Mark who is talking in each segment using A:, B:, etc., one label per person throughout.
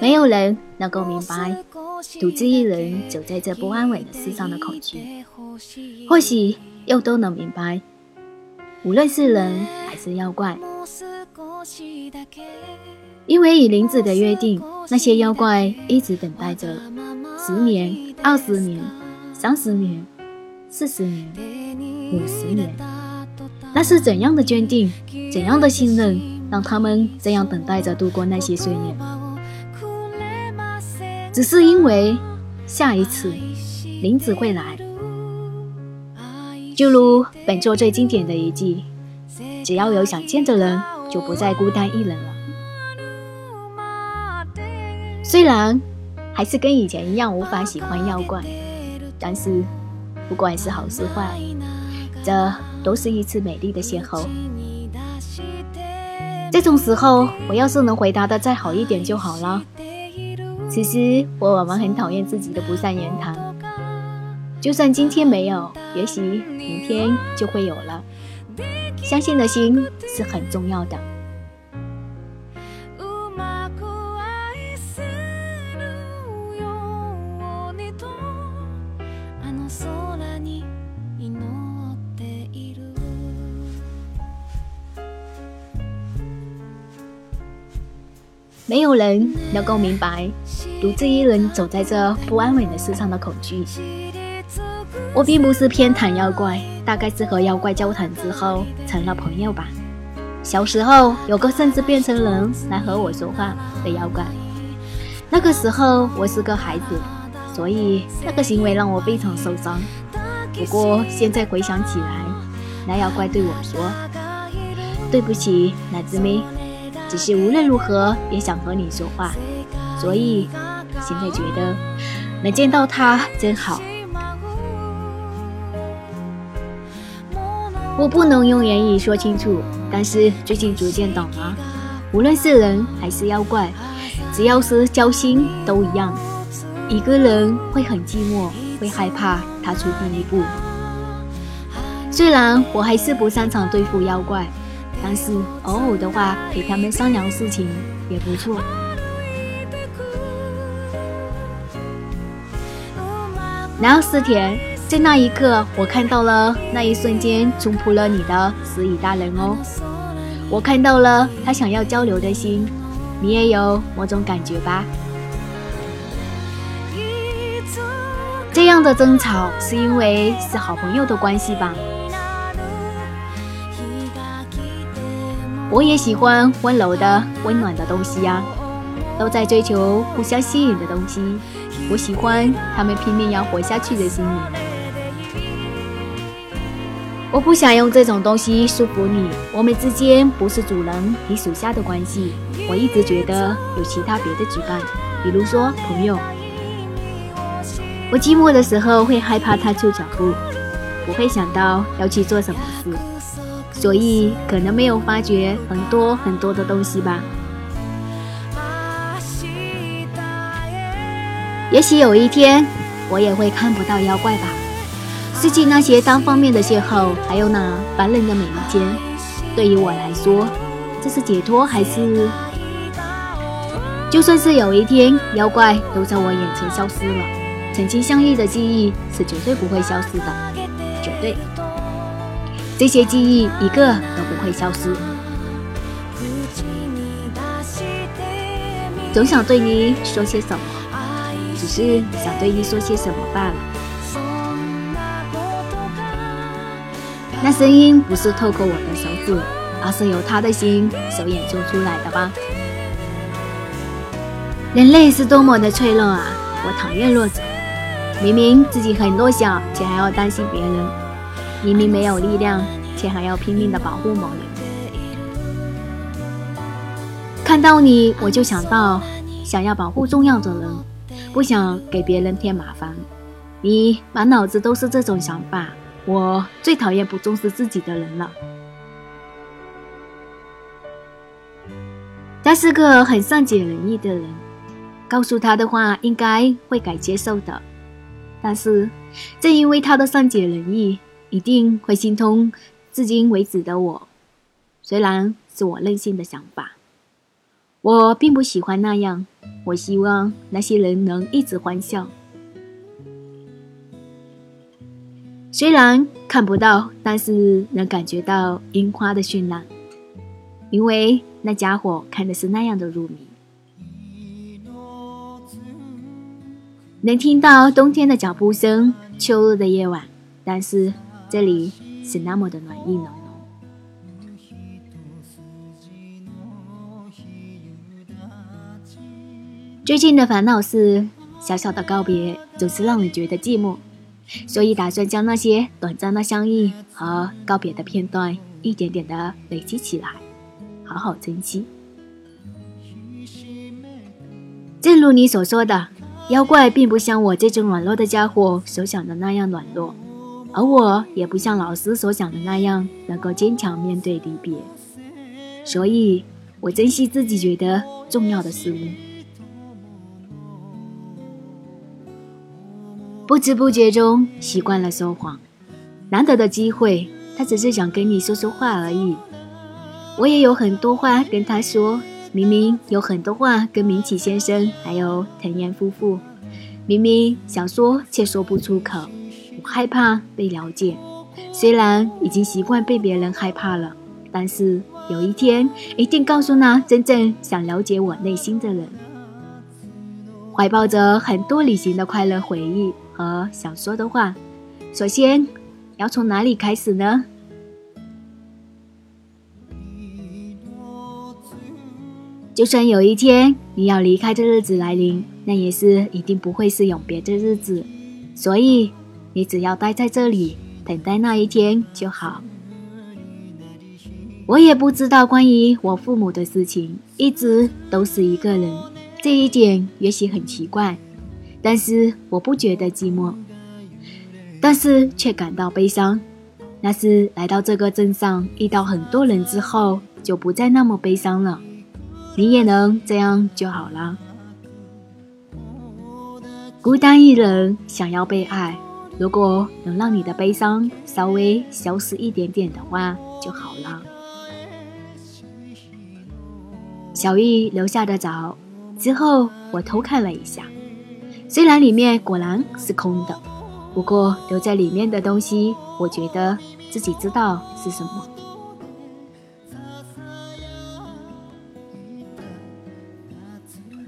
A: 没有人能够明白独自一人走在这不安稳的世上的恐惧，或许又都能明白，无论是人还是妖怪，因为与林子的约定，那些妖怪一直等待着十年、二十年、三十年、四十年、五十年，那是怎样的坚定，怎样的信任？让他们这样等待着度过那些岁月，只是因为下一次林子会来。就如本作最经典的一句：“只要有想见的人，就不再孤单一人了。”虽然还是跟以前一样无法喜欢妖怪，但是不管是好是坏，这都是一次美丽的邂逅。这种时候，我要是能回答的再好一点就好了。其实我往往很讨厌自己的不善言谈，就算今天没有，也许明天就会有了。相信的心是很重要的。没有人能够明白独自一人走在这不安稳的世上的恐惧。我并不是偏袒妖怪，大概是和妖怪交谈之后成了朋友吧。小时候有个甚至变成人来和我说话的妖怪，那个时候我是个孩子，所以那个行为让我非常受伤。不过现在回想起来，那妖怪对我说：“对不起，奶子妹。”只是无论如何也想和你说话，所以现在觉得能见到他真好。我不能用言语说清楚，但是最近逐渐懂了。无论是人还是妖怪，只要是交心都一样。一个人会很寂寞，会害怕踏出第一步。虽然我还是不擅长对付妖怪。但是偶尔的话，陪他们商量事情也不错。然后思田，在那一刻，我看到了那一瞬间冲破了你的石蚁大人哦，我看到了他想要交流的心，你也有某种感觉吧？这样的争吵是因为是好朋友的关系吧？我也喜欢温柔的、温暖的东西呀，都在追求互相吸引的东西。我喜欢他们拼命要活下去的心理。我不想用这种东西束缚你，我们之间不是主人与属下的关系。我一直觉得有其他别的举办，比如说朋友。我寂寞的时候会害怕踏出脚步，不会想到要去做什么事。所以可能没有发觉很多很多的东西吧。也许有一天我也会看不到妖怪吧。失去那些单方面的邂逅，还有那烦人的每一天，对于我来说，这是解脱还是？就算是有一天妖怪都在我眼前消失了，曾经相遇的记忆是绝对不会消失的，绝对。这些记忆一个都不会消失。总想对你说些什么，只是想对你说些什么罢了。那声音不是透过我的手指，而是由他的心手演奏出来的吧？人类是多么的脆弱啊！我讨厌弱者，明明自己很弱小，却还要担心别人。明明没有力量，却还要拼命的保护某人。看到你，我就想到想要保护重要的人，不想给别人添麻烦。你满脑子都是这种想法，我最讨厌不重视自己的人了。他是个很善解人意的人，告诉他的话应该会改接受的。但是正因为他的善解人意。一定会心痛至今为止的我，虽然是我任性的想法，我并不喜欢那样。我希望那些人能一直欢笑，虽然看不到，但是能感觉到樱花的绚烂，因为那家伙看的是那样的入迷。能听到冬天的脚步声，秋日的夜晚，但是这里是那么的暖意浓浓。最近的烦恼是，小小的告别总是让人觉得寂寞，所以打算将那些短暂的相遇和告别的片段一点点的累积起来，好好珍惜。正如你所说的，妖怪并不像我这种软弱的家伙所想的那样软弱，而我也不像老师所想的那样能够坚强面对离别，所以我珍惜自己觉得重要的事物。不知不觉中习惯了说谎，难得的机会，他只是想跟你说说话而已。我也有很多话跟他说，明明有很多话跟明启先生还有藤岩夫妇，明明想说却说不出口。害怕被了解，虽然已经习惯被别人害怕了，但是有一天一定告诉那真正想了解我内心的人。怀抱着很多旅行的快乐回忆。和想说的话，首先要从哪里开始呢？就算有一天你要离开的日子来临，那也是一定不会是永别的日子，所以你只要待在这里，等待那一天就好。我也不知道关于我父母的事情，一直都是一个人，这一点也许很奇怪。但是我不觉得寂寞，但是却感到悲伤。那是来到这个镇上遇到很多人之后，就不再那么悲伤了。你也能这样就好了。孤单一人，想要被爱。如果能让你的悲伤稍微消失一点点的话就好了。小玉留下的早，之后我偷看了一下。虽然里面果然是空的，不过留在里面的东西，我觉得自己知道是什么。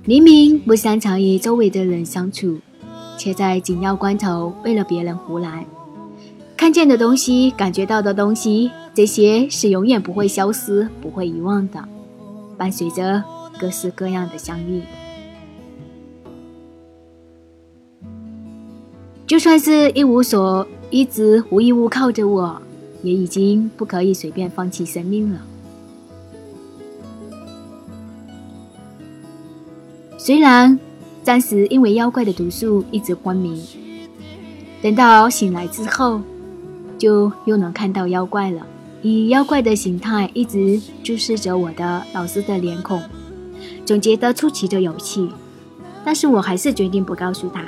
A: 明明不擅长与周围的人相处，却在紧要关头为了别人胡来。看见的东西，感觉到的东西，这些是永远不会消失、不会遗忘的，伴随着各式各样的相遇。就算是一无所，一直无依无靠着我，也已经不可以随便放弃生命了。虽然暂时因为妖怪的毒素一直昏迷，等到醒来之后，就又能看到妖怪了。以妖怪的形态一直注视着我的老师的脸孔，总觉得出奇的有趣。但是我还是决定不告诉他。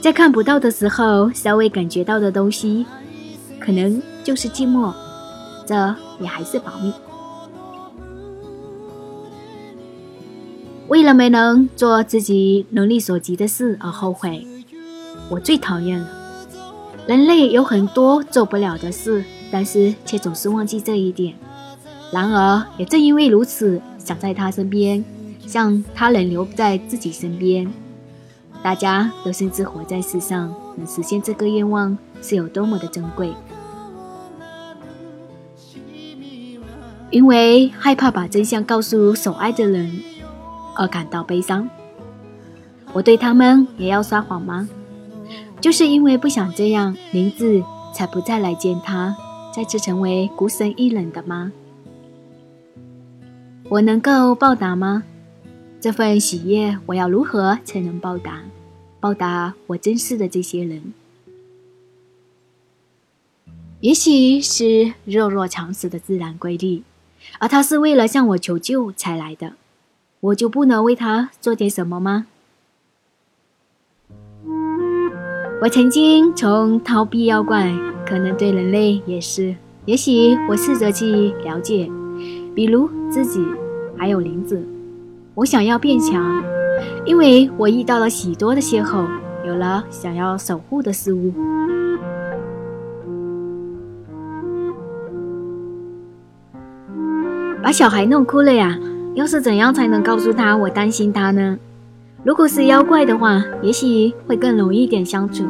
A: 在看不到的时候，稍微感觉到的东西，可能就是寂寞。这也还是保密。为了没能做自己能力所及的事而后悔，我最讨厌了。人类有很多做不了的事，但是却总是忘记这一点。然而，也正因为如此，想在他身边，像他人留在自己身边。大家都深知活在世上，能实现这个愿望是有多么的珍贵。因为害怕把真相告诉所爱的人而感到悲伤，我对他们也要撒谎吗？就是因为不想这样，林子才不再来见他，再次成为孤身一人的吗？我能够报答吗？这份喜悦，我要如何才能报答？报答我珍视的这些人？也许是弱肉强食的自然规律，而他是为了向我求救才来的，我就不能为他做点什么吗？我曾经从逃避妖怪，可能对人类也是也许我试着去了解，比如自己，还有林子。我想要变强，因为我遇到了许多的邂逅，有了想要守护的事物。把小孩弄哭了呀！要是怎样才能告诉他我担心他呢？如果是妖怪的话，也许会更容易点相处。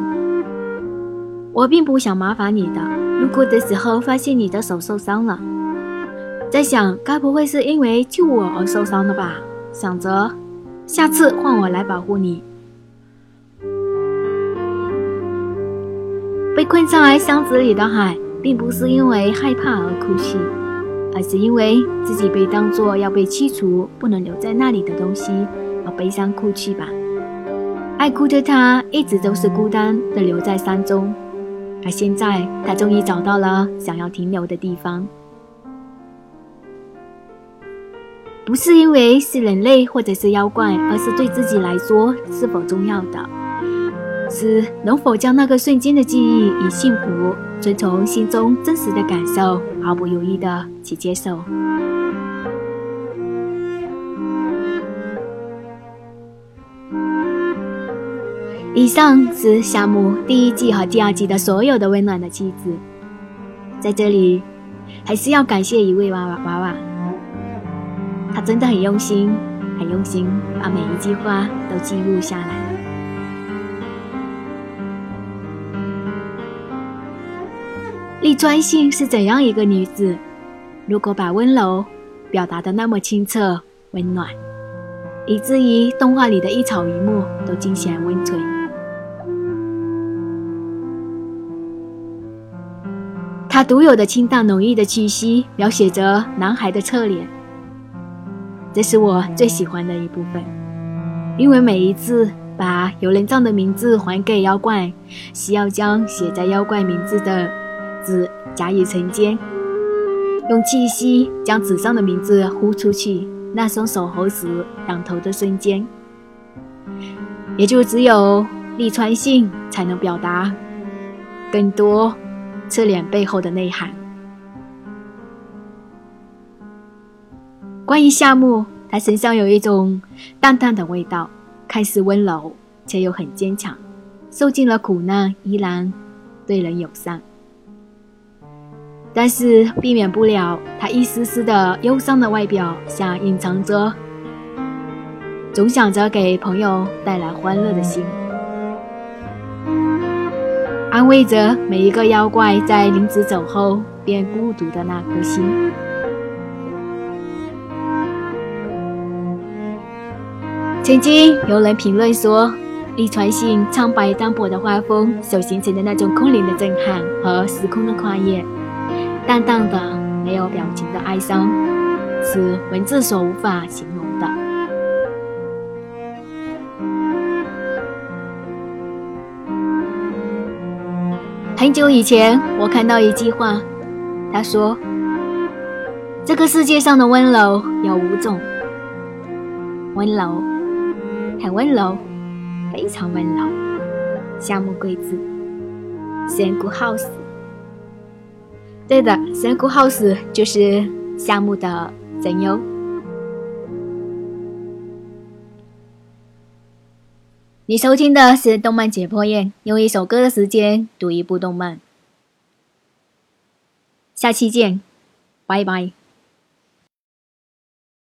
A: 我并不想麻烦你的。路过的时候发现你的手受伤了，在想该不会是因为救我而受伤的吧？想着下次换我来保护你。被困在箱子里的海，并不是因为害怕而哭泣，而是因为自己被当作要被剔除、不能留在那里的东西而悲伤哭泣吧。爱哭的他一直都是孤单的留在山中。而现在，他终于找到了想要停留的地方。不是因为是人类或者是妖怪，而是对自己来说是否重要的，是能否将那个瞬间的记忆与幸福，遵从心中真实的感受，毫不犹豫的去接受。以上是夏目第一季和第二季的所有的温暖的句子，在这里还是要感谢一位娃娃娃娃，他真的很用心，很用心，把每一句话都记录下来了。利川信是怎样一个女子？如果把温柔表达的那么清澈温暖，以至于动画里的一草一木都尽显温存。她独有的清淡浓郁的气息，描写着男孩的侧脸，这是我最喜欢的一部分。因为每一次把有人帐的名字还给妖怪，需要将写在妖怪名字的字加以承接，用气息将纸上的名字呼出去。那双手合十仰头的瞬间，也就只有利川信才能表达更多。侧脸背后的内涵。关于夏目，他身上有一种淡淡的味道，看似温柔，却又很坚强。受尽了苦难，依然对人友善。但是避免不了他一丝丝的忧伤的外表下，隐藏着总想着给朋友带来欢乐的心。安慰着每一个妖怪在林子走后变孤独的那颗心。曾经有人评论说，利川信苍白单薄的画风所形成的那种空灵的震撼和时空的跨越，淡淡的没有表情的哀伤，是文字所无法形容的。很久以前，我看到一句话，他说：“这个世界上的温柔有五种，温柔，很温柔，非常温柔。”夏目贵子，仙谷好死对的，神谷 house 就是夏目的真优。你收听的是动漫解剖宴，用一首歌的时间读一部动漫。下期见，拜拜。